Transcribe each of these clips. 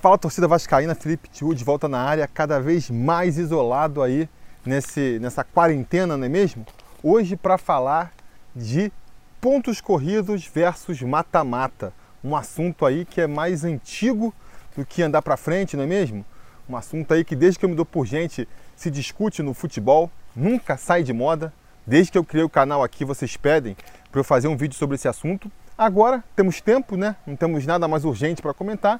Fala torcida vascaína, Felipe Tiu de volta na área, cada vez mais isolado aí nesse, nessa quarentena, não é mesmo? Hoje para falar de pontos corridos versus mata-mata, um assunto aí que é mais antigo do que andar para frente, não é mesmo? Um assunto aí que desde que eu me dou por gente se discute no futebol, nunca sai de moda. Desde que eu criei o canal aqui, vocês pedem para eu fazer um vídeo sobre esse assunto. Agora temos tempo, né? Não temos nada mais urgente para comentar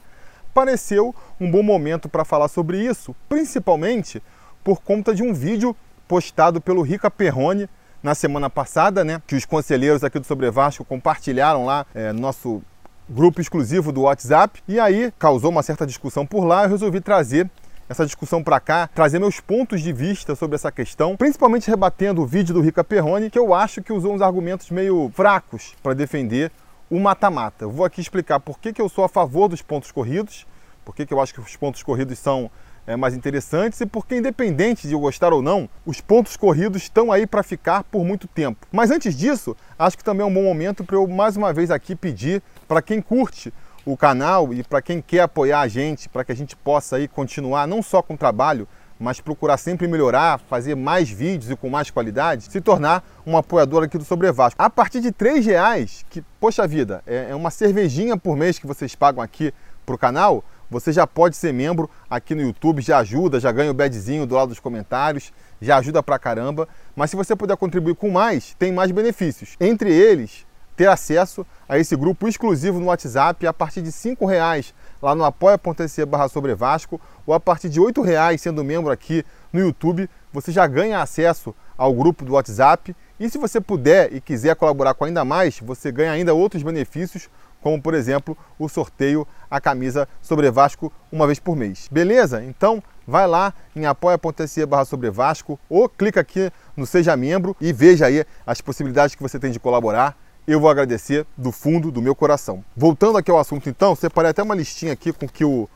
pareceu um bom momento para falar sobre isso, principalmente por conta de um vídeo postado pelo Rica Perrone na semana passada, né, que os conselheiros aqui do Sobre Vasco compartilharam lá é, no nosso grupo exclusivo do WhatsApp, e aí causou uma certa discussão por lá, eu resolvi trazer essa discussão para cá, trazer meus pontos de vista sobre essa questão, principalmente rebatendo o vídeo do Rica Perrone, que eu acho que usou uns argumentos meio fracos para defender o mata-mata. Vou aqui explicar por que, que eu sou a favor dos pontos corridos, por que, que eu acho que os pontos corridos são é, mais interessantes e porque, independente de eu gostar ou não, os pontos corridos estão aí para ficar por muito tempo. Mas antes disso, acho que também é um bom momento para eu mais uma vez aqui pedir para quem curte o canal e para quem quer apoiar a gente, para que a gente possa aí continuar não só com o trabalho, mas procurar sempre melhorar, fazer mais vídeos e com mais qualidade, se tornar um apoiador aqui do Sobre Vasco. A partir de três reais, que, poxa vida, é, é uma cervejinha por mês que vocês pagam aqui para o canal, você já pode ser membro aqui no YouTube, já ajuda, já ganha o badzinho do lado dos comentários, já ajuda pra caramba. Mas se você puder contribuir com mais, tem mais benefícios. Entre eles, ter acesso a esse grupo exclusivo no WhatsApp a partir de R$ reais lá no apoia.se barra sobre Vasco ou a partir de R$ reais sendo membro aqui no YouTube, você já ganha acesso ao grupo do WhatsApp e se você puder e quiser colaborar com ainda mais, você ganha ainda outros benefícios, como por exemplo o sorteio a camisa sobre Vasco uma vez por mês. Beleza? Então vai lá em apoia.se barra sobre Vasco ou clica aqui no Seja Membro e veja aí as possibilidades que você tem de colaborar eu vou agradecer do fundo do meu coração. Voltando aqui ao assunto então, separei até uma listinha aqui com que o,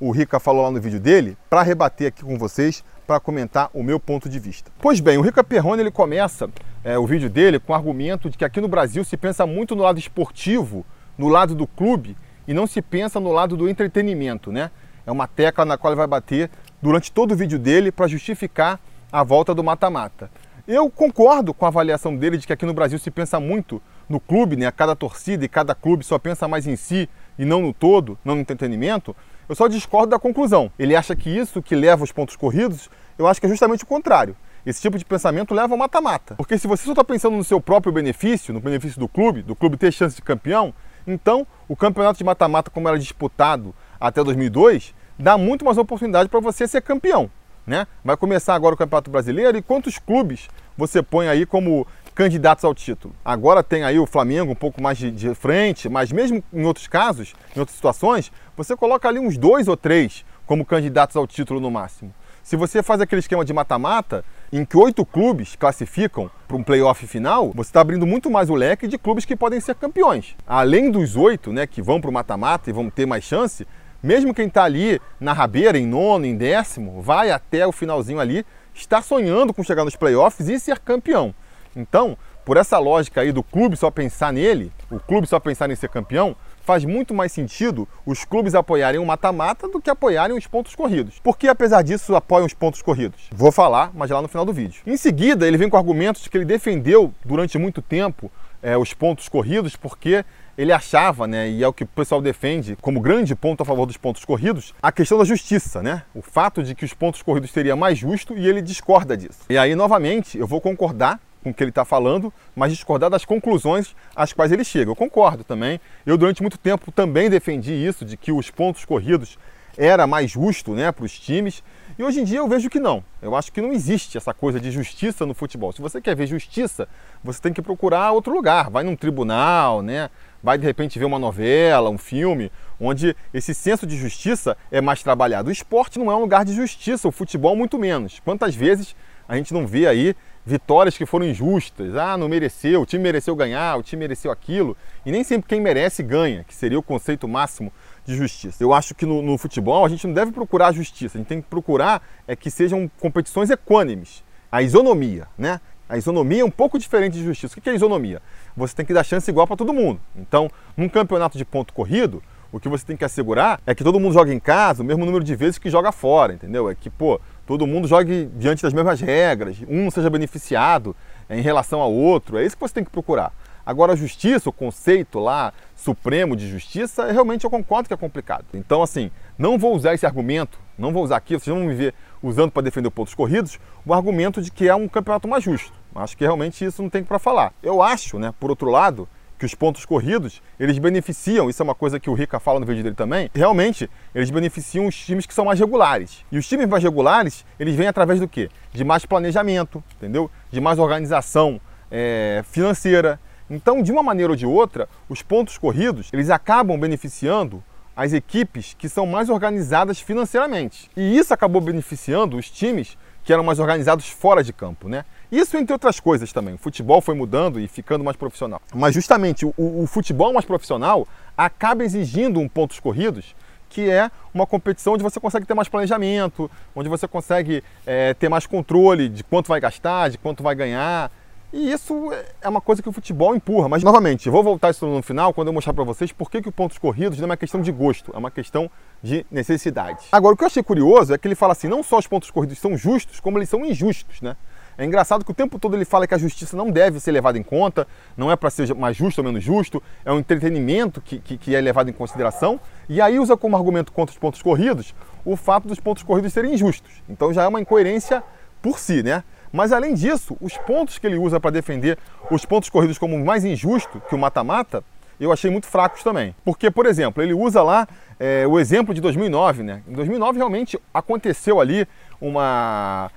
o Rica falou lá no vídeo dele, para rebater aqui com vocês, para comentar o meu ponto de vista. Pois bem, o Rica Perrone ele começa é, o vídeo dele com o argumento de que aqui no Brasil se pensa muito no lado esportivo, no lado do clube, e não se pensa no lado do entretenimento, né? É uma tecla na qual ele vai bater durante todo o vídeo dele para justificar a volta do mata-mata. Eu concordo com a avaliação dele de que aqui no Brasil se pensa muito no clube, né? Cada torcida e cada clube só pensa mais em si e não no todo, não no entretenimento. Eu só discordo da conclusão. Ele acha que isso que leva os pontos corridos, eu acho que é justamente o contrário. Esse tipo de pensamento leva ao mata-mata. Porque se você só está pensando no seu próprio benefício, no benefício do clube, do clube ter chance de campeão, então o campeonato de mata-mata, como era disputado até 2002, dá muito mais oportunidade para você ser campeão. Né? Vai começar agora o Campeonato Brasileiro e quantos clubes você põe aí como candidatos ao título. Agora tem aí o Flamengo um pouco mais de, de, frente, mas mesmo em outros casos, em outras situações, você coloca ali uns dois ou três como candidatos ao título no máximo. Se você faz aquele esquema de mata-mata, em que oito clubes classificam para um playoff final, você está abrindo muito mais o leque de clubes que podem ser campeões. Além dos oito, né, que vão para o mata-mata e vão ter mais chance, mesmo quem está ali na rabeira, em nono, em décimo, vai até o finalzinho ali, está sonhando com chegar nos playoffs e ser campeão. Então, por essa lógica aí do clube só pensar nele, o clube só pensar em ser campeão, faz muito mais sentido os clubes apoiarem o mata-mata do que apoiarem os pontos corridos. Por que, apesar disso, apoiam os pontos corridos? Vou falar, mas lá no final do vídeo. Em seguida, ele vem com argumentos que ele defendeu durante muito tempo é, os pontos corridos porque ele achava, né, e é o que o pessoal defende como grande ponto a favor dos pontos corridos, a questão da justiça, né? O fato de que os pontos corridos seria mais justo e ele discorda disso. E aí, novamente, eu vou concordar com o que ele está falando, mas discordar das conclusões às quais ele chega. Eu concordo também. Eu, durante muito tempo, também defendi isso, de que os pontos corridos era mais justo né, para os times. E hoje em dia eu vejo que não. Eu acho que não existe essa coisa de justiça no futebol. Se você quer ver justiça, você tem que procurar outro lugar. Vai num tribunal, né? vai de repente ver uma novela, um filme, onde esse senso de justiça é mais trabalhado. O esporte não é um lugar de justiça, o futebol muito menos. Quantas vezes a gente não vê aí vitórias que foram injustas. Ah, não mereceu, o time mereceu ganhar, o time mereceu aquilo. E nem sempre quem merece ganha, que seria o conceito máximo de justiça. Eu acho que no, no futebol a gente não deve procurar justiça, a gente tem que procurar é que sejam competições equânimes. A isonomia, né? A isonomia é um pouco diferente de justiça. O que é isonomia? Você tem que dar chance igual para todo mundo. Então, num campeonato de ponto corrido, O que você tem que assegurar é que todo mundo joga em casa o mesmo número de vezes que joga fora, entendeu? É que, pô, todo mundo jogue diante das mesmas regras, um seja beneficiado em relação ao outro. É isso que você tem que procurar. Agora, a justiça, o conceito lá supremo de justiça, realmente eu concordo que é complicado. Então, assim, não vou usar esse argumento, não vou usar aqui, vocês vão me ver usando para defender pontos corridos, o argumento de que é um campeonato mais justo. Acho que realmente isso não tem para falar. Eu acho, né, por outro lado, que os pontos corridos, eles beneficiam, isso é uma coisa que o Rica fala no vídeo dele também, realmente eles beneficiam os times que são mais regulares. E os times mais regulares, eles vêm através do quê? De mais planejamento, entendeu? De mais organização é, financeira. Então, de uma maneira ou de outra, os pontos corridos, eles acabam beneficiando as equipes que são mais organizadas financeiramente. E isso acabou beneficiando os times que eram mais organizados fora de campo, né? Isso entre outras coisas também. O futebol foi mudando e ficando mais profissional. Mas justamente o, o futebol mais profissional acaba exigindo um pontos corridos que é uma competição onde você consegue ter mais planejamento, onde você consegue é, ter mais controle de quanto vai gastar, de quanto vai ganhar. E isso é uma coisa que o futebol empurra. Mas, novamente, vou voltar isso no final quando eu mostrar para vocês por que, que o pontos corridos não é uma questão de gosto, é uma questão de necessidade. Agora, o que eu achei curioso é que ele fala assim, não só os pontos corridos são justos, como eles são injustos, né? É engraçado que o tempo todo ele fala que a justiça não deve ser levada em conta, não é para ser mais justo ou menos justo, é um entretenimento que, que, que, é levado em consideração, e aí usa como argumento contra os pontos corridos o fato dos pontos corridos serem injustos. Então já é uma incoerência por si, né? Mas além disso, os pontos que ele usa para defender os pontos corridos como mais injusto que o mata-mata, eu achei muito fracos também. Porque, por exemplo, ele usa lá é, o exemplo de 2009, né? Em 2009 realmente aconteceu ali uma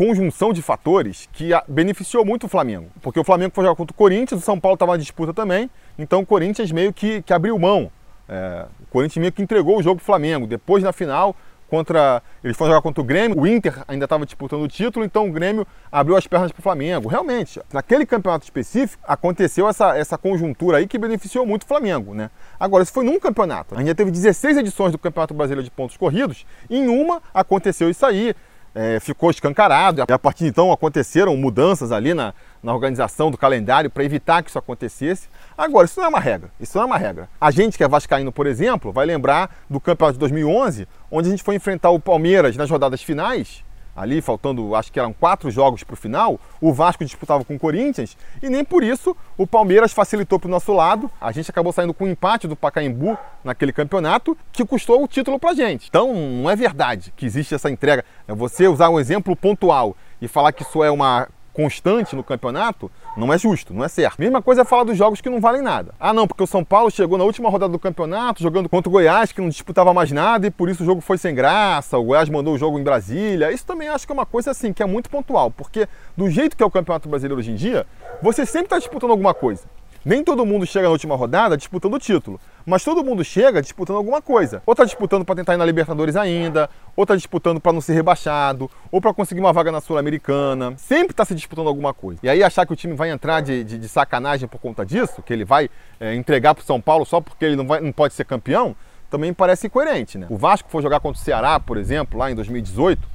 conjunção de fatores que beneficiou muito o Flamengo. Porque o Flamengo foi jogar contra o Corinthians, o São Paulo estava na disputa também, então o Corinthians meio que, que abriu mão. É, o Corinthians meio que entregou o jogo para o Flamengo. Depois, na final, contra. Eles foram jogar contra o Grêmio, o Inter ainda estava disputando o título, então o Grêmio abriu as pernas para o Flamengo. Realmente, naquele campeonato específico, aconteceu essa, essa conjuntura aí que beneficiou muito o Flamengo, né? Agora, isso foi num campeonato. A gente já teve 16 edições do Campeonato Brasileiro de Pontos Corridos, em uma aconteceu isso aí é, ficou escancarado. E a partir de então aconteceram mudanças ali na, na organização do calendário para evitar que isso acontecesse. Agora, isso não é uma regra. Isso não é uma regra. A gente que é vascaíno, por exemplo, vai lembrar do campeonato de 2011, onde a gente foi enfrentar o Palmeiras nas rodadas finais ali faltando, acho que eram quatro jogos para o final, o Vasco disputava com o Corinthians e nem por isso o Palmeiras facilitou para o nosso lado. A gente acabou saindo com um empate do Pacaembu naquele campeonato que custou o título para gente. Então não é verdade que existe essa entrega. É você usar um exemplo pontual e falar que isso é uma constante no campeonato, não é justo, não é certo. Mesma coisa é falar dos jogos que não valem nada. Ah, não, porque o São Paulo chegou na última rodada do campeonato jogando contra o Goiás, que não disputava mais nada e por isso o jogo foi sem graça. O Goiás mandou o jogo em Brasília. Isso também acho que é uma coisa assim, que é muito pontual, porque do jeito que é o Campeonato Brasileiro hoje em dia, você sempre está disputando alguma coisa. Nem todo mundo chega na última rodada disputando o título, mas todo mundo chega disputando alguma coisa. Ou está disputando para tentar ir na Libertadores ainda, ou está disputando para não ser rebaixado, ou para conseguir uma vaga na Sul-Americana. Sempre está se disputando alguma coisa. E aí achar que o time vai entrar de, de, de sacanagem por conta disso, que ele vai é, entregar para o São Paulo só porque ele não, vai, não pode ser campeão, também parece incoerente. Né? O Vasco foi jogar contra o Ceará, por exemplo, lá em 2018,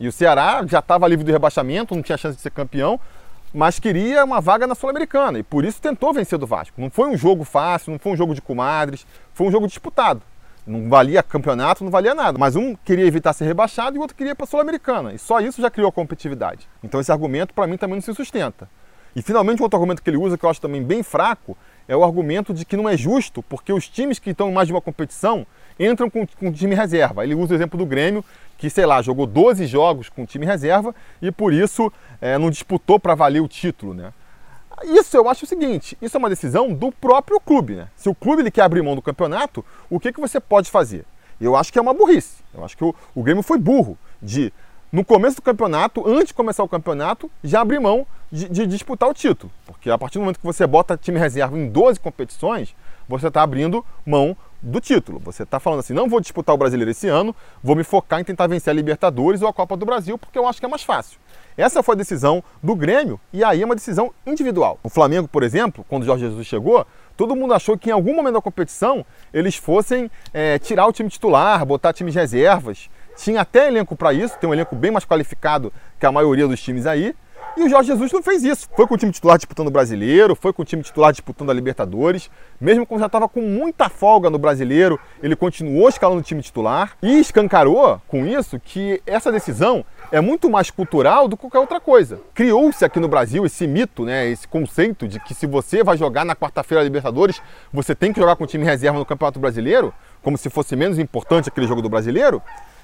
e o Ceará já estava livre do rebaixamento, não tinha chance de ser campeão, mas queria uma vaga na Sul-Americana e por isso tentou vencer do Vasco. Não foi um jogo fácil, não foi um jogo de comadres, foi um jogo disputado. Não valia campeonato, não valia nada. Mas um queria evitar ser rebaixado e o outro queria para a Sul-Americana. E só isso já criou competitividade. Então esse argumento para mim também não se sustenta. E finalmente um outro argumento que ele usa que eu acho também bem fraco é o argumento de que não é justo porque os times que estão em mais de uma competição entram com, com time reserva. Ele usa o exemplo do Grêmio, que, sei lá, jogou 12 jogos com time reserva e por isso é, não disputou para valer o título, né? Isso eu acho o seguinte, isso é uma decisão do próprio clube, né? Se o clube ele quer abrir mão do campeonato, o que, que você pode fazer? Eu acho que é uma burrice. Eu acho que o, o Grêmio foi burro de, no começo do campeonato, antes de começar o campeonato, já abrir mão de, de disputar o título. Porque a partir do momento que você bota time reserva em 12 competições, você está abrindo mão do título. Você está falando assim, não vou disputar o Brasileiro esse ano, vou me focar em tentar vencer a Libertadores ou a Copa do Brasil, porque eu acho que é mais fácil. Essa foi a decisão do Grêmio e aí é uma decisão individual. O Flamengo, por exemplo, quando o Jorge Jesus chegou, todo mundo achou que em algum momento da competição eles fossem é, tirar o time titular, botar times reservas. Tinha até elenco para isso, tem um elenco bem mais qualificado que a maioria dos times aí. E o Jorge Jesus não fez isso. Foi com o time titular disputando o Brasileiro, foi com o time titular disputando a Libertadores. Mesmo quando já estava com muita folga no Brasileiro, ele continuou escalando o time titular e escancarou com isso que essa decisão é muito mais cultural do que qualquer outra coisa. Criou-se aqui no Brasil esse mito, né, esse conceito de que se você vai jogar na quarta-feira a Libertadores, você tem que jogar com o time reserva no Campeonato Brasileiro, como se fosse menos importante aquele jogo do Brasileiro.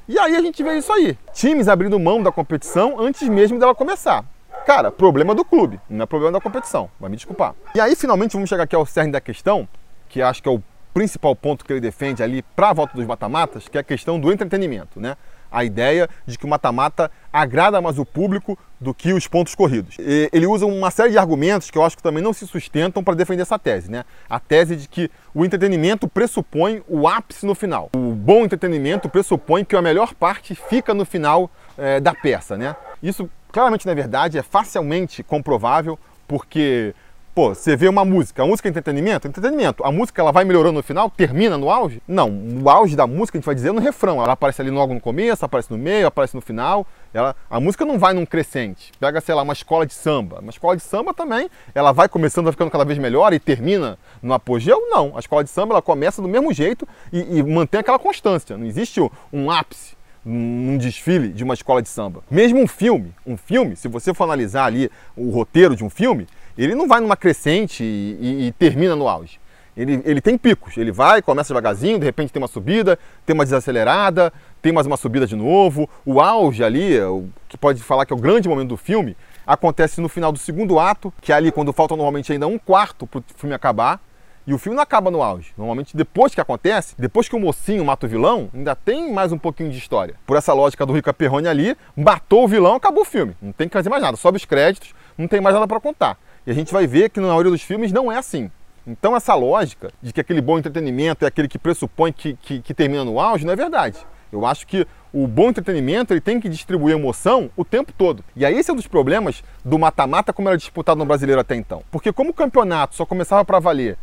E aí a gente vê isso aí. Times abrindo mão da competição antes mesmo dela começar. Cara, problema do clube, não é problema da competição, vai me desculpar. E aí, finalmente, vamos chegar aqui ao cerne da questão, que acho que é o principal ponto que ele defende ali para a volta dos mata-matas, que é a questão do entretenimento, né? A ideia de que o mata-mata agrada mais o público do que os pontos corridos. E ele usa uma série de argumentos que eu acho que também não se sustentam para defender essa tese, né? A tese de que o entretenimento pressupõe o ápice no final. O bom entretenimento pressupõe que a melhor parte fica no final é, da peça, né? Isso claramente não é verdade, é facilmente comprovável, porque, pô, você vê uma música, a música é entretenimento? Entretenimento. A música ela vai melhorando no final, termina no auge? Não, o auge da música a gente vai dizer no refrão. Ela aparece ali logo no começo, aparece no meio, aparece no final. Ela, a música não vai num crescente. Pega, sei lá, uma escola de samba. Uma escola de samba também, ela vai começando, vai ficando cada vez melhor e termina no apogeu? Não. A escola de samba ela começa do mesmo jeito e, e mantém aquela constância. Não existe um ápice num desfile de uma escola de samba. Mesmo um filme, um filme, se você for analisar ali o roteiro de um filme, ele não vai numa crescente e, e, e termina no auge. Ele, ele tem picos, ele vai, começa devagarzinho, de repente tem uma subida, tem uma desacelerada, tem mais uma subida de novo. O auge ali, o que pode falar que é o grande momento do filme, acontece no final do segundo ato, que é ali quando falta normalmente ainda um quarto para o filme acabar. E o filme não acaba no auge. Normalmente, depois que acontece, depois que o mocinho mata o vilão, ainda tem mais um pouquinho de história. Por essa lógica do Rica Perrone ali, matou o vilão, acabou o filme. Não tem que fazer mais nada. Sobe os créditos, não tem mais nada para contar. E a gente vai ver que na maioria dos filmes não é assim. Então essa lógica de que aquele bom entretenimento é aquele que pressupõe que, que, que termina no auge não é verdade. Eu acho que o bom entretenimento ele tem que distribuir emoção o tempo todo. E aí esse é um dos problemas do mata-mata como era disputado no brasileiro até então. Porque como o campeonato só começava para valer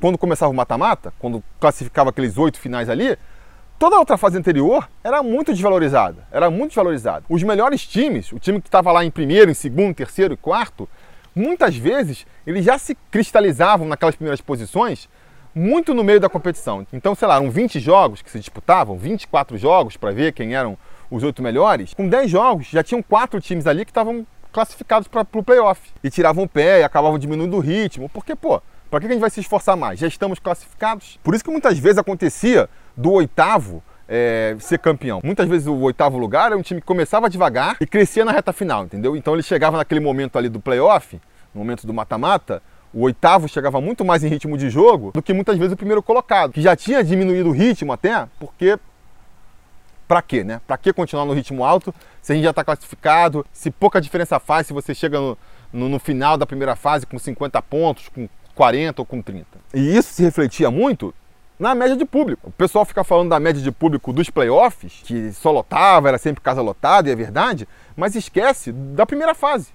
quando começava o mata-mata, quando classificava aqueles oito finais ali, toda a outra fase anterior era muito desvalorizada. Era muito desvalorizada. Os melhores times, o time que estava lá em primeiro, em segundo, terceiro e quarto, muitas vezes eles já se cristalizavam naquelas primeiras posições muito no meio da competição. Então, sei lá, eram 20 jogos que se disputavam, 24 jogos para ver quem eram os oito melhores. Com 10 jogos, já tinham quatro times ali que estavam classificados para o playoff. E tiravam o pé e acabavam diminuindo o ritmo. Porque, pô, para que a gente vai se esforçar mais? Já estamos classificados. Por isso que muitas vezes acontecia do oitavo é, ser campeão. Muitas vezes o oitavo lugar era um time que começava devagar e crescia na reta final, entendeu? Então ele chegava naquele momento ali do playoff, no momento do mata-mata, o oitavo chegava muito mais em ritmo de jogo do que muitas vezes o primeiro colocado, que já tinha diminuído o ritmo até, porque para quê, né? Para que continuar no ritmo alto se a gente já está classificado, se pouca diferença faz se você chega no, no, no, final da primeira fase com 50 pontos, com 40 ou com 30. E isso se refletia muito na média de público. O pessoal fica falando da média de público dos playoffs, que só lotava, era sempre casa lotada, e é verdade, mas esquece da primeira fase.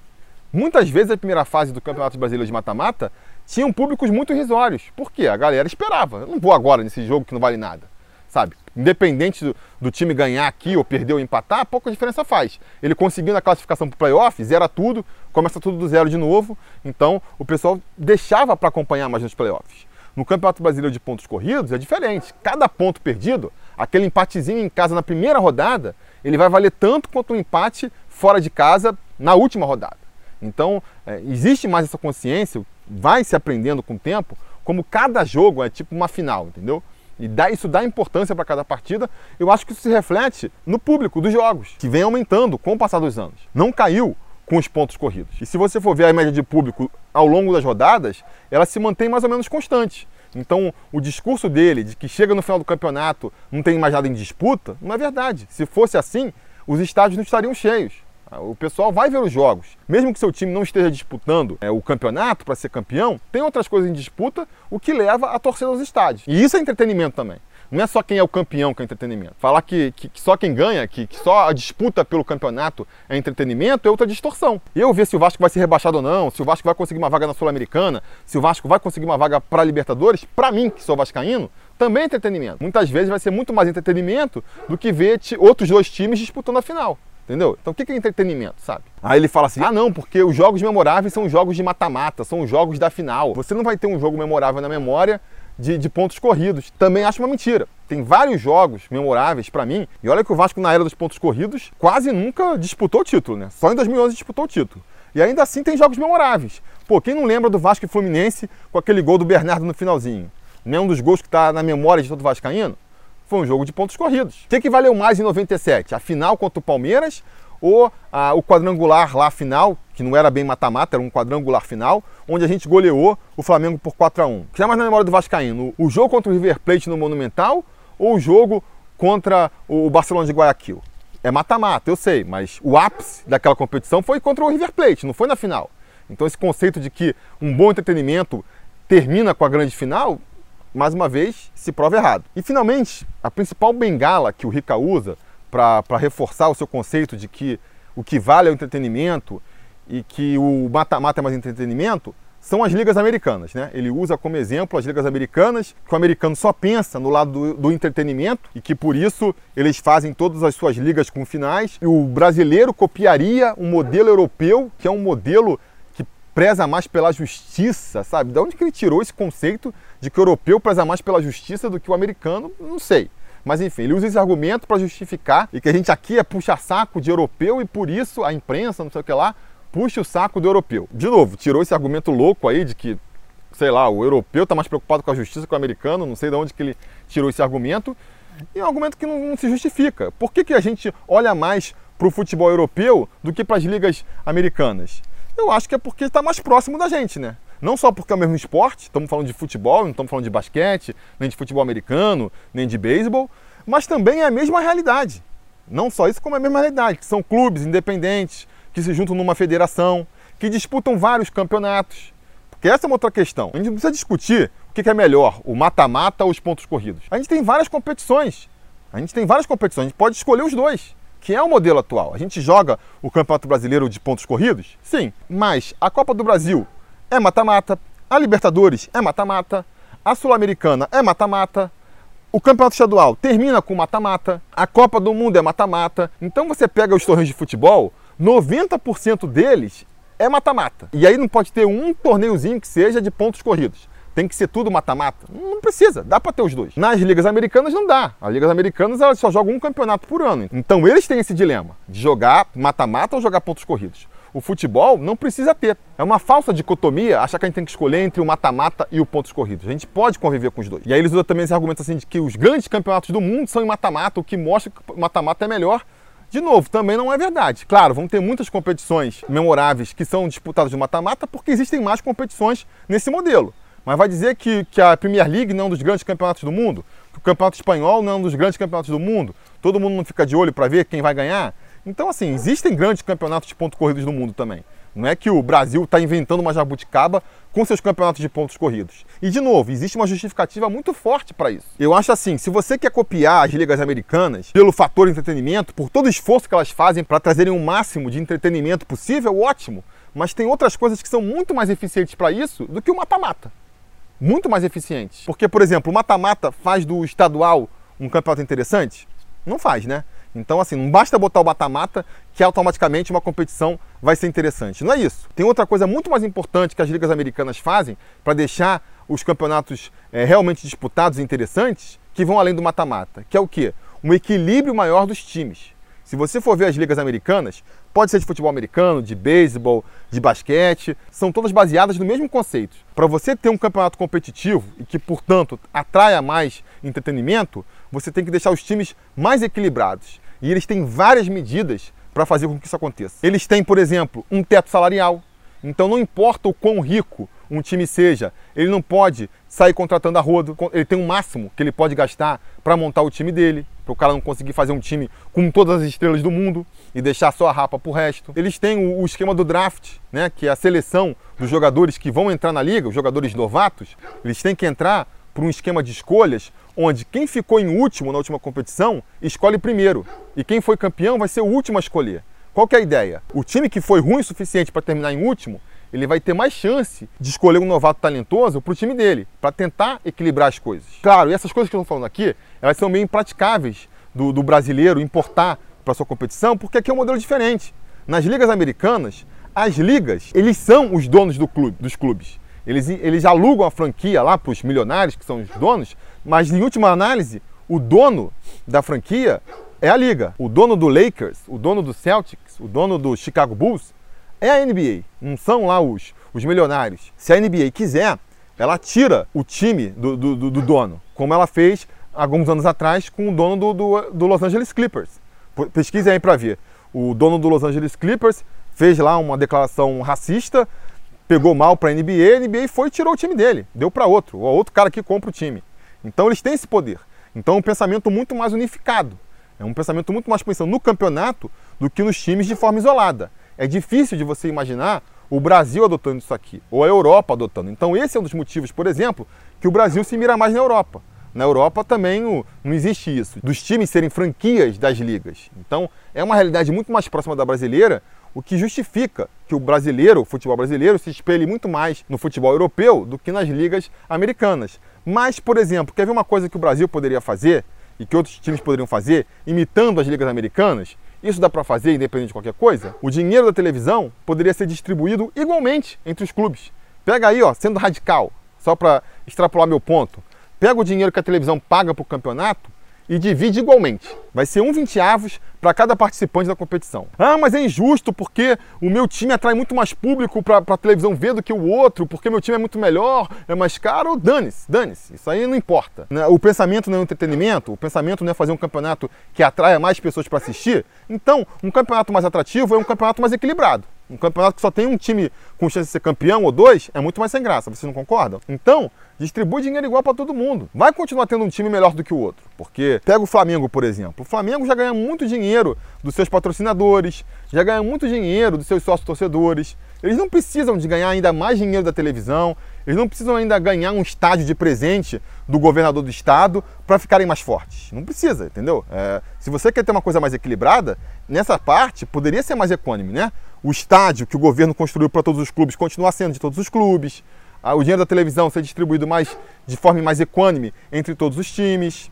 Muitas vezes a primeira fase do Campeonato Brasileiro de Mata-Mata tinham públicos muito irrisórios. Por quê? A galera esperava. Eu não vou agora nesse jogo que não vale nada sabe? Independente do, do, time ganhar aqui ou perder ou empatar, pouca diferença faz. Ele conseguindo a classificação para o playoff, zera tudo, começa tudo do zero de novo. Então o pessoal deixava para acompanhar mais nos playoffs. No Campeonato Brasileiro de Pontos Corridos é diferente. Cada ponto perdido, aquele empatezinho em casa na primeira rodada, ele vai valer tanto quanto um empate fora de casa na última rodada. Então é, existe mais essa consciência, vai se aprendendo com o tempo, como cada jogo é tipo uma final, entendeu? E dá, isso dá importância para cada partida, eu acho que isso se reflete no público dos jogos, que vem aumentando com o passar dos anos. Não caiu com os pontos corridos. E se você for ver a média de público ao longo das rodadas, ela se mantém mais ou menos constante. Então, o discurso dele de que chega no final do campeonato não tem mais nada em disputa, não é verdade. Se fosse assim, os estádios não estariam cheios. O pessoal vai ver os jogos. Mesmo que seu time não esteja disputando é, o campeonato para ser campeão, tem outras coisas em disputa, o que leva a torcer aos estádios. E isso é entretenimento também. Não é só quem é o campeão que é entretenimento. Falar que, que, que só quem ganha, que, que, só a disputa pelo campeonato é entretenimento, é outra distorção. Eu ver se o Vasco vai ser rebaixado ou não, se o Vasco vai conseguir uma vaga na Sul-Americana, se o Vasco vai conseguir uma vaga para Libertadores, para mim, que sou vascaíno, também é entretenimento. Muitas vezes vai ser muito mais entretenimento do que ver outros dois times disputando a final Entendeu? Então o que é entretenimento, sabe? Aí ele fala assim: ah, não, porque os jogos memoráveis são os jogos de mata-mata, são os jogos da final. Você não vai ter um jogo memorável na memória de, de, pontos corridos. Também acho uma mentira. Tem vários jogos memoráveis para mim. E olha que o Vasco, na era dos pontos corridos, quase nunca disputou o título, né? Só em 2011 disputou o título. E ainda assim tem jogos memoráveis. Pô, quem não lembra do Vasco e Fluminense com aquele gol do Bernardo no finalzinho? Nenhum dos gols que está na memória de todo Vascaíno? Foi um jogo de pontos corridos. O que, que valeu mais em 97? A final contra o Palmeiras ou o quadrangular lá final, que não era bem mata-mata, era um quadrangular final, onde a gente goleou o Flamengo por 4 a 1 O que é mais na memória do Vascaíno? O jogo contra o River Plate no Monumental ou o jogo contra o Barcelona de Guayaquil? É mata-mata, eu sei, mas o ápice daquela competição foi contra o River Plate, não foi na final. Então esse conceito de que um bom entretenimento termina com a grande final mais uma vez, se prova errado. E finalmente, a principal bengala que o Rica usa para reforçar o seu conceito de que o que vale é o entretenimento e que o mata-mata é mais entretenimento são as ligas americanas. Né? Ele usa como exemplo as ligas americanas, que o americano só pensa no lado do, do, entretenimento e que por isso eles fazem todas as suas ligas com finais. E o brasileiro copiaria um modelo europeu, que é um modelo preza mais pela justiça, sabe? De onde que ele tirou esse conceito de que o europeu preza mais pela justiça do que o americano? Não sei. Mas enfim, ele usa esse argumento para justificar e que a gente aqui é puxa-saco de europeu e por isso a imprensa, não sei o que lá, puxa o saco do europeu. De novo, tirou esse argumento louco aí de que, sei lá, o europeu está mais preocupado com a justiça que o americano, não sei de onde que ele tirou esse argumento. E é um argumento que não, não se justifica. Por que, que a gente olha mais para o futebol europeu do que para as ligas americanas? Eu acho que é porque está mais próximo da gente, né? Não só porque é o mesmo esporte, estamos falando de futebol, não estamos falando de basquete, nem de futebol americano, nem de beisebol, mas também é a mesma realidade. Não só isso, como é a mesma realidade, que são clubes independentes, que se juntam numa federação, que disputam vários campeonatos. Porque essa é uma outra questão. A gente não precisa discutir o que é melhor, o mata-mata ou os pontos corridos. A gente tem várias competições. A gente tem várias competições, a gente pode escolher os dois que é o modelo atual. A gente joga o Campeonato Brasileiro de pontos corridos? Sim, mas a Copa do Brasil é mata-mata, a Libertadores é mata-mata, a Sul-Americana é mata-mata, o Campeonato Estadual termina com mata-mata, a Copa do Mundo é mata-mata. Então você pega os torneios de futebol, 90% deles é mata-mata. E aí não pode ter um torneiozinho que seja de pontos corridos tem que ser tudo mata-mata? Não precisa, dá para ter os dois. Nas ligas americanas não dá. As ligas americanas elas só jogam um campeonato por ano. Então eles têm esse dilema de jogar mata-mata ou jogar pontos corridos. O futebol não precisa ter. É uma falsa dicotomia achar que a gente tem que escolher entre o mata-mata e o pontos corridos. A gente pode conviver com os dois. E aí eles usam também esse argumento assim de que os grandes campeonatos do mundo são em mata-mata, o que mostra que mata-mata é melhor. De novo, também não é verdade. Claro, vão ter muitas competições memoráveis que são disputadas de mata-mata porque existem mais competições nesse modelo. Mas vai dizer que, que a Premier League não é um dos grandes campeonatos do mundo? Que o campeonato espanhol não é um dos grandes campeonatos do mundo? Todo mundo não fica de olho para ver quem vai ganhar? Então, assim, existem grandes campeonatos de pontos corridos no mundo também. Não é que o Brasil está inventando uma jabuticaba com seus campeonatos de pontos corridos. E, de novo, existe uma justificativa muito forte para isso. Eu acho assim, se você quer copiar as ligas americanas pelo fator entretenimento, por todo o esforço que elas fazem para trazerem o máximo de entretenimento possível, ótimo. Mas tem outras coisas que são muito mais eficientes para isso do que o mata-mata muito mais eficientes. Porque, por exemplo, o mata-mata faz do estadual um campeonato interessante? Não faz, né? Então, assim, não basta botar o mata-mata que automaticamente uma competição vai ser interessante. Não é isso. Tem outra coisa muito mais importante que as ligas americanas fazem para deixar os campeonatos é, realmente disputados e interessantes, que vão além do mata-mata, que é o quê? Um equilíbrio maior dos times. Se você for ver as ligas americanas, pode ser de futebol americano, de beisebol, de basquete, são todas baseadas no mesmo conceito. Para você ter um campeonato competitivo e que, portanto, atraia mais entretenimento, você tem que deixar os times mais equilibrados. E eles têm várias medidas para fazer com que isso aconteça. Eles têm, por exemplo, um teto salarial. Então não importa o quão rico um time seja, ele não pode sair contratando a rodo. Ele tem um máximo que ele pode gastar para montar o time dele, para o cara não conseguir fazer um time com todas as estrelas do mundo e deixar só a rapa para o resto. Eles têm o, o, esquema do draft, né, que é a seleção dos jogadores que vão entrar na liga, os jogadores novatos, eles têm que entrar por um esquema de escolhas onde quem ficou em último na última competição escolhe primeiro e quem foi campeão vai ser o último a escolher. Qual é a ideia? O time que foi ruim o suficiente para terminar em último ele vai ter mais chance de escolher um novato talentoso para o time dele, para tentar equilibrar as coisas. Claro, e essas coisas que eu estou falando aqui, elas são meio impraticáveis do, do brasileiro importar para sua competição, porque aqui é um modelo diferente. Nas ligas americanas, as ligas, eles são os donos do clube, dos clubes. Eles, eles alugam a franquia lá para os milionários, que são os donos, mas em última análise, o dono da franquia é a liga. O dono do Lakers, o dono do Celtics, o dono do Chicago Bulls é a NBA. Não são lá os, os milionários. Se a NBA quiser, ela tira o time do, do, do dono, como ela fez alguns anos atrás com o dono do, do, do Los Angeles Clippers. Pesquise aí para ver. O dono do Los Angeles Clippers fez lá uma declaração racista, pegou mal para a NBA, a NBA foi e tirou o time dele, deu para outro, o outro cara que compra o time. Então eles têm esse poder. Então é um pensamento muito mais unificado. É um pensamento muito mais pensando no campeonato do que nos times de forma isolada. É difícil de você imaginar o Brasil adotando isso aqui, ou a Europa adotando. Então esse é um dos motivos, por exemplo, que o Brasil se mira mais na Europa. Na Europa também não existe isso, dos times serem franquias das ligas. Então é uma realidade muito mais próxima da brasileira, o que justifica que o brasileiro, o futebol brasileiro, se espelhe muito mais no futebol europeu do que nas ligas americanas. Mas, por exemplo, quer ver uma coisa que o Brasil poderia fazer e que outros times poderiam fazer, imitando as ligas americanas? Isso dá para fazer independente de qualquer coisa? O dinheiro da televisão poderia ser distribuído igualmente entre os clubes. Pega aí, ó, sendo radical, só para extrapolar meu ponto. Pega o dinheiro que a televisão paga para o campeonato e divide igualmente. Vai ser um vinteavos para cada participante da competição. Ah, mas é injusto porque o meu time atrai muito mais público para a televisão ver do que o outro, porque meu time é muito melhor, é mais caro. Dane-se, dane-se. Isso aí não importa. Né? O pensamento não é entretenimento, o pensamento não é fazer um campeonato que atraia mais pessoas para assistir. Então, um campeonato mais atrativo é um campeonato mais equilibrado. Um campeonato que só tem um time com chance de ser campeão ou dois é muito mais sem graça, vocês não concordam? Então, distribui dinheiro igual para todo mundo. Vai continuar tendo um time melhor do que o outro. Porque pega o Flamengo, por exemplo. O Flamengo já ganha muito dinheiro dos seus patrocinadores, já ganha muito dinheiro dos seus sócios torcedores. Eles não precisam de ganhar ainda mais dinheiro da televisão, eles não precisam ainda ganhar um estádio de presente do governador do estado para ficarem mais fortes. Não precisa, entendeu? É, se você quer ter uma coisa mais equilibrada, nessa parte poderia ser mais econômico, né? O estádio que o governo construiu para todos os clubes continuar sendo de todos os clubes o dinheiro da televisão ser distribuído mais de forma mais equânime entre todos os times.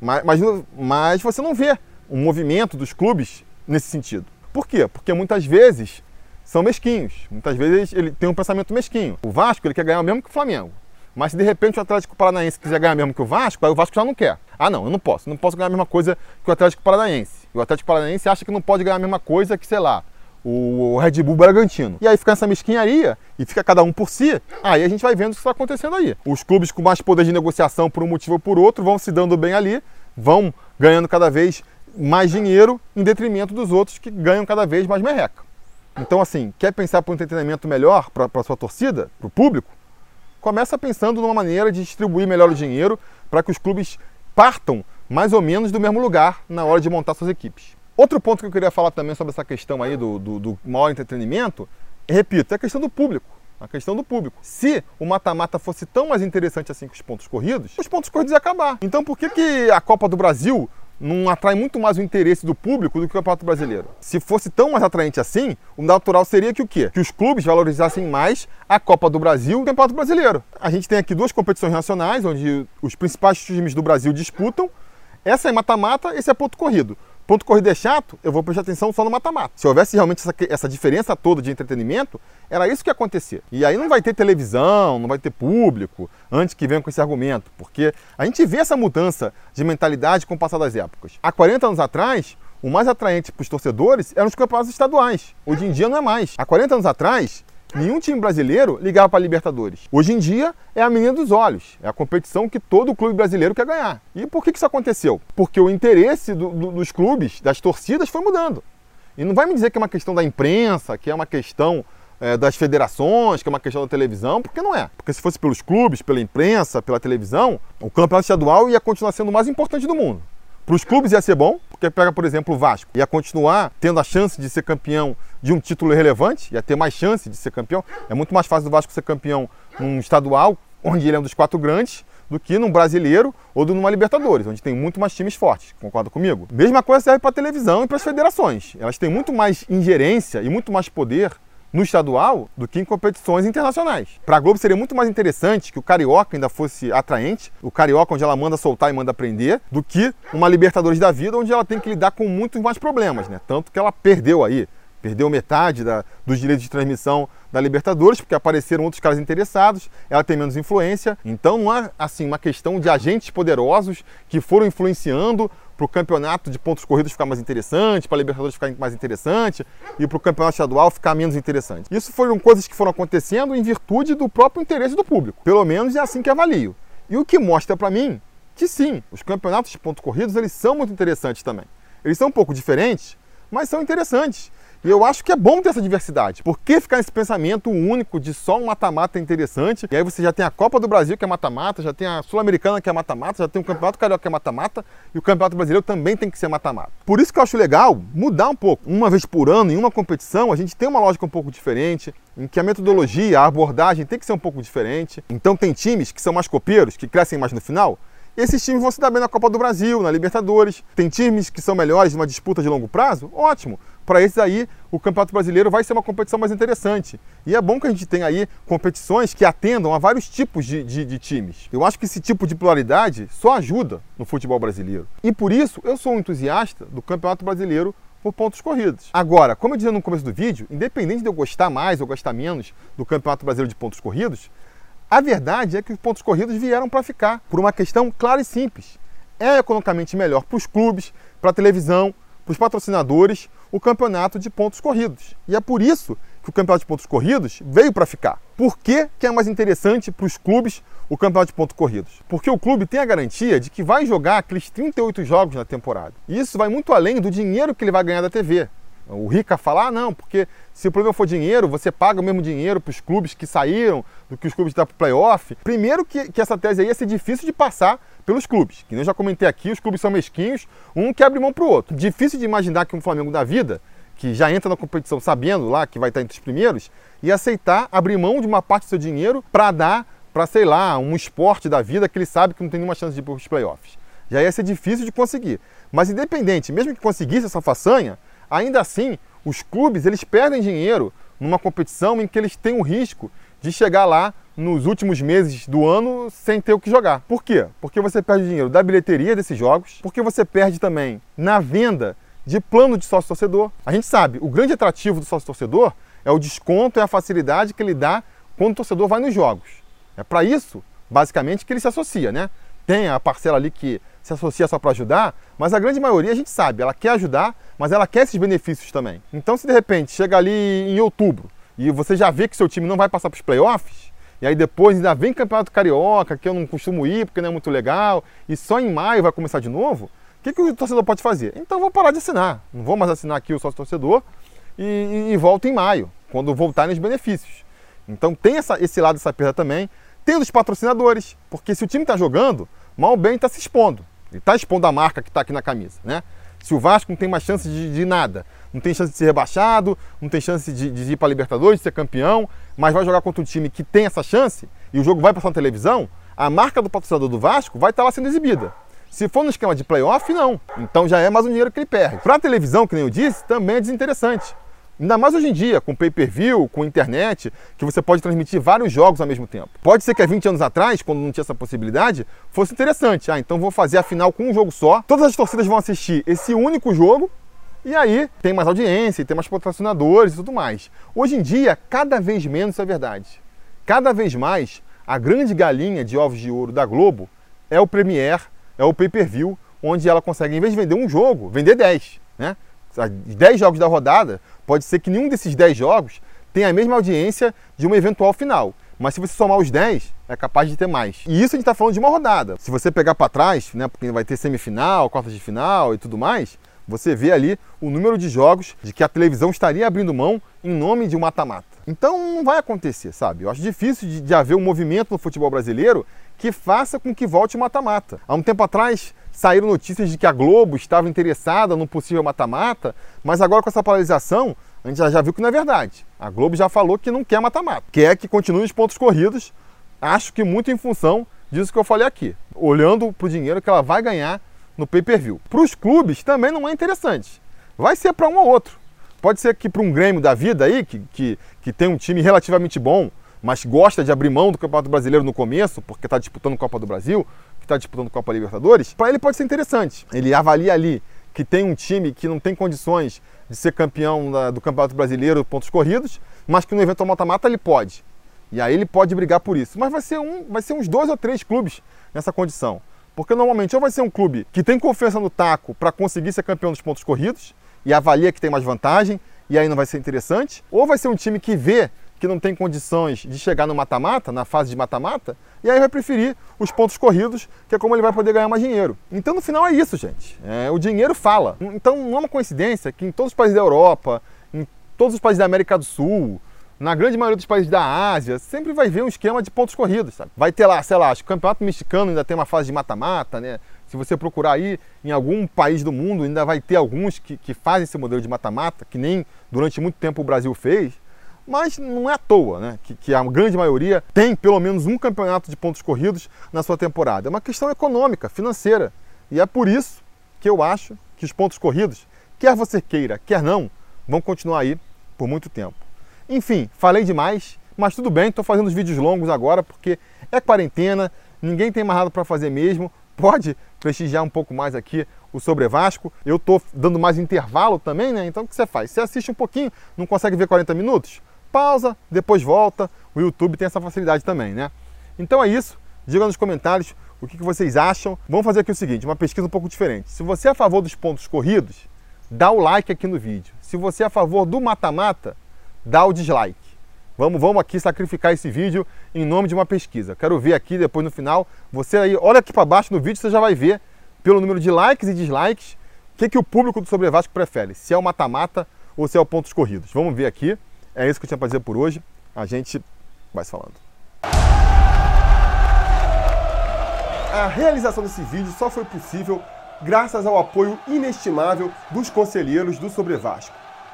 Mas, mas, mas você não vê um movimento dos clubes nesse sentido. Por quê? Porque muitas vezes são mesquinhos. Muitas vezes ele tem um pensamento mesquinho. O Vasco ele quer ganhar o mesmo que o Flamengo. Mas se de repente o Atlético Paranaense quiser ganhar o mesmo que o Vasco, aí o Vasco já não quer. Ah, não, eu não posso. Não posso ganhar a mesma coisa que o Atlético Paranaense. E o Atlético Paranaense acha que não pode ganhar a mesma coisa que, sei lá, o Red Bull Bragantino. E aí fica essa mesquinharia e fica cada um por si, aí a gente vai vendo o que está acontecendo aí. Os clubes com mais poder de negociação por um motivo ou por outro vão se dando bem ali, vão ganhando cada vez mais dinheiro em detrimento dos outros que ganham cada vez mais merreca. Então, assim, quer pensar para um entretenimento melhor para a sua torcida, para o público? Começa pensando numa maneira de distribuir melhor o dinheiro para que os clubes partam mais ou menos do mesmo lugar na hora de montar suas equipes. Outro ponto que eu queria falar também sobre essa questão aí do, do, do maior entretenimento, repito, é a questão do público. A questão do público. Se o mata-mata fosse tão mais interessante assim que os pontos corridos, os pontos corridos iam acabar. Então por que, que a Copa do Brasil não atrai muito mais o interesse do público do que o Campeonato Brasileiro? Se fosse tão mais atraente assim, o natural seria que o quê? Que os clubes valorizassem mais a Copa do Brasil e o Campeonato Brasileiro. A gente tem aqui duas competições nacionais, onde os principais times do Brasil disputam. Essa é mata-mata, esse é ponto corrido ponto corrido é chato, eu vou prestar atenção só no mata-mata. Se houvesse realmente essa, essa, diferença toda de entretenimento, era isso que ia acontecer. E aí não vai ter televisão, não vai ter público, antes que venham com esse argumento, porque a gente vê essa mudança de mentalidade com o passar das épocas. Há 40 anos atrás, o mais atraente para os torcedores eram os campeonatos estaduais. Hoje em dia não é mais. Há 40 anos atrás, Nenhum time brasileiro ligava para a Libertadores. Hoje em dia é a menina dos olhos, é a competição que todo clube brasileiro quer ganhar. E por que, isso aconteceu? Porque o interesse do, do, dos clubes, das torcidas, foi mudando. E não vai me dizer que é uma questão da imprensa, que é uma questão é, das federações, que é uma questão da televisão, porque não é. Porque se fosse pelos clubes, pela imprensa, pela televisão, o campeonato estadual ia continuar sendo o mais importante do mundo. Para os clubes ia ser bom, porque pega, por exemplo, o Vasco, ia continuar tendo a chance de ser campeão de um título relevante, ia ter mais chance de ser campeão. É muito mais fácil do Vasco ser campeão num estadual, onde ele é um dos quatro grandes, do que num brasileiro ou numa Libertadores, onde tem muito mais times fortes. Concorda comigo? Mesma coisa serve para a televisão e para as federações. Elas têm muito mais ingerência e muito mais poder no estadual do que em competições internacionais. Para a Globo seria muito mais interessante que o Carioca ainda fosse atraente, o Carioca onde ela manda soltar e manda prender, do que uma Libertadores da vida onde ela tem que lidar com muitos mais problemas, né? Tanto que ela perdeu aí, perdeu metade da, dos direitos de transmissão da Libertadores, porque apareceram outros caras interessados, ela tem menos influência. Então não é assim uma questão de agentes poderosos que foram influenciando para o campeonato de pontos corridos ficar mais interessante, para a Libertadores ficar mais interessante e para o campeonato estadual ficar menos interessante. Isso foram coisas que foram acontecendo em virtude do próprio interesse do público. Pelo menos é assim que avalio. E o que mostra para mim que sim, os campeonatos de pontos corridos eles são muito interessantes também. Eles são um pouco diferentes, mas são interessantes. E eu acho que é bom ter essa diversidade. Por que ficar nesse pensamento único de só um mata-mata interessante? E aí você já tem a Copa do Brasil que é mata-mata, já tem a Sul-Americana que é mata-mata, já tem o Campeonato Carioca que é mata-mata e o Campeonato Brasileiro também tem que ser mata-mata. Por isso que eu acho legal mudar um pouco. Uma vez por ano, em uma competição, a gente tem uma lógica um pouco diferente, em que a metodologia, a abordagem tem que ser um pouco diferente. Então tem times que são mais copeiros, que crescem mais no final, esses times vão se dar bem na Copa do Brasil, na Libertadores. Tem times que são melhores numa disputa de longo prazo? Ótimo. Para esses aí, o Campeonato Brasileiro vai ser uma competição mais interessante. E é bom que a gente tenha aí competições que atendam a vários tipos de, de, de times. Eu acho que esse tipo de pluralidade só ajuda no futebol brasileiro. E por isso, eu sou um entusiasta do Campeonato Brasileiro por pontos corridos. Agora, como eu dizia no começo do vídeo, independente de eu gostar mais ou gostar menos do Campeonato Brasileiro de pontos corridos, a verdade é que os pontos corridos vieram para ficar, por uma questão clara e simples. É economicamente melhor para os clubes, para a televisão, para os patrocinadores, o campeonato de pontos corridos. E é por isso que o campeonato de pontos corridos veio para ficar. Por que, que é mais interessante para os clubes o campeonato de pontos corridos? Porque o clube tem a garantia de que vai jogar aqueles 38 jogos na temporada. E isso vai muito além do dinheiro que ele vai ganhar da TV. O Rica fala, ah, não, porque se o problema for dinheiro, você paga o mesmo dinheiro para os clubes que saíram do que os clubes para o playoff. Primeiro que, que essa tese aí ia ser difícil de passar pelos clubes. Que eu já comentei aqui, os clubes são mesquinhos, um que abre mão para o outro. Difícil de imaginar que um Flamengo da vida, que já entra na competição sabendo lá que vai estar entre os primeiros, ia aceitar abrir mão de uma parte do seu dinheiro para dar para, sei lá, um esporte da vida que ele sabe que não tem nenhuma chance de ir para os playoffs. Já ia ser difícil de conseguir. Mas independente, mesmo que conseguisse essa façanha, Ainda assim, os clubes eles perdem dinheiro numa competição em que eles têm o risco de chegar lá nos últimos meses do ano sem ter o que jogar. Por quê? Porque você perde dinheiro da bilheteria desses jogos, porque você perde também na venda de plano de sócio torcedor. A gente sabe, o grande atrativo do sócio torcedor é o desconto e a facilidade que ele dá quando o torcedor vai nos jogos. É para isso, basicamente, que ele se associa, né? Tem a parcela ali que se associa só para ajudar, mas a grande maioria a gente sabe, ela quer ajudar, mas ela quer esses benefícios também. Então, se de repente chega ali em outubro e você já vê que seu time não vai passar para os playoffs, e aí depois ainda vem Campeonato Carioca, que eu não costumo ir porque não é muito legal, e só em maio vai começar de novo, o que, que o torcedor pode fazer? Então vou parar de assinar. Não vou mais assinar aqui o sócio torcedor e, e, e volto em maio, quando voltarem os benefícios. Então tem essa, esse lado dessa perda também. Tem os patrocinadores, porque se o time está jogando, mal bem está se expondo. Ele está expondo a marca que está aqui na camisa, né? Se o Vasco não tem mais chance de, de, nada, não tem chance de ser rebaixado, não tem chance de, de ir para a Libertadores, de ser campeão, mas vai jogar contra um time que tem essa chance e o jogo vai passar na televisão, a marca do patrocinador do Vasco vai estar tá lá sendo exibida. Se for no esquema de playoff, não. Então já é mais um dinheiro que ele perde. Para a televisão, que nem eu disse, também é desinteressante. Ainda mais hoje em dia, com pay-per-view, com internet, que você pode transmitir vários jogos ao mesmo tempo. Pode ser que há 20 anos atrás, quando não tinha essa possibilidade, fosse interessante. Ah, então vou fazer a final com um jogo só. Todas as torcidas vão assistir esse único jogo e aí tem mais audiência, tem mais patrocinadores e tudo mais. Hoje em dia, cada vez menos isso é verdade. Cada vez mais, a grande galinha de ovos de ouro da Globo é o Premiere, é o pay-per-view, onde ela consegue, em vez de vender um jogo, vender 10. Né? 10 jogos da rodada, pode ser que nenhum desses 10 jogos tenha a mesma audiência de uma eventual final. Mas se você somar os 10, é capaz de ter mais. E isso a gente está falando de uma rodada. Se você pegar para trás, né, porque vai ter semifinal, quartas de final e tudo mais, você vê ali o número de jogos de que a televisão estaria abrindo mão em nome de um mata-mata. Então não vai acontecer, sabe? Eu acho difícil de, de haver um movimento no futebol brasileiro que faça com que volte o mata-mata. Há um tempo atrás saíram notícias de que a Globo estava interessada no possível mata-mata, mas agora com essa paralisação, a gente já viu que não é verdade. A Globo já falou que não quer mata-mata, quer que continue os pontos corridos, acho que muito em função disso que eu falei aqui, olhando para o dinheiro que ela vai ganhar no pay-per-view. Para os clubes também não é interessante, vai ser para um ou outro. Pode ser que para um Grêmio da vida aí, que, que, que tem um time relativamente bom, mas gosta de abrir mão do Campeonato Brasileiro no começo, porque está disputando Copa do Brasil, que está disputando Copa Libertadores, para ele pode ser interessante. Ele avalia ali que tem um time que não tem condições de ser campeão da, do Campeonato Brasileiro pontos corridos, mas que no evento mata-mata ele pode. E aí ele pode brigar por isso. Mas vai ser, um, vai ser uns dois ou três clubes nessa condição. Porque normalmente ou vai ser um clube que tem confiança no taco para conseguir ser campeão dos pontos corridos e avalia que tem mais vantagem, e aí não vai ser interessante, ou vai ser um time que vê que não tem condições de chegar no mata-mata, na fase de mata-mata, e aí vai preferir os pontos corridos, que é como ele vai poder ganhar mais dinheiro. Então no final é isso, gente. É, o dinheiro fala. Então não é uma coincidência que em todos os países da Europa, em todos os países da América do Sul, na grande maioria dos países da Ásia, sempre vai ver um esquema de pontos corridos, sabe? Vai ter lá, sei lá, acho que o campeonato mexicano ainda tem uma fase de mata-mata, né? Se você procurar aí em algum país do mundo, ainda vai ter alguns que, que fazem esse modelo de mata-mata, que nem durante muito tempo o Brasil fez. Mas não é à toa, né? Que, que, a grande maioria tem pelo menos um campeonato de pontos corridos na sua temporada. É uma questão econômica, financeira. E é por isso que eu acho que os pontos corridos, quer você queira, quer não, vão continuar aí por muito tempo. Enfim, falei demais, mas tudo bem, estou fazendo os vídeos longos agora porque é quarentena, ninguém tem mais nada para fazer mesmo. Pode prestigiar um pouco mais aqui o Sobre Vasco. Eu estou dando mais intervalo também, né? Então o que você faz? Você assiste um pouquinho, não consegue ver 40 minutos? Pausa, depois volta. O YouTube tem essa facilidade também, né? Então é isso. Diga nos comentários o que vocês acham. Vamos fazer aqui o seguinte, uma pesquisa um pouco diferente. Se você é a favor dos pontos corridos, dá o like aqui no vídeo. Se você é a favor do mata-mata, dá o dislike. Vamos, vamos aqui sacrificar esse vídeo em nome de uma pesquisa. Quero ver aqui depois no final. Você aí, olha aqui para baixo no vídeo, você já vai ver pelo número de likes e dislikes o que, que o público do Sobre Vasco prefere. Se é o mata-mata ou se é o pontos corridos. Vamos ver aqui. É isso que eu tinha para dizer por hoje. A gente vai se falando. A realização desse vídeo só foi possível graças ao apoio inestimável dos conselheiros do Sobre Vasco.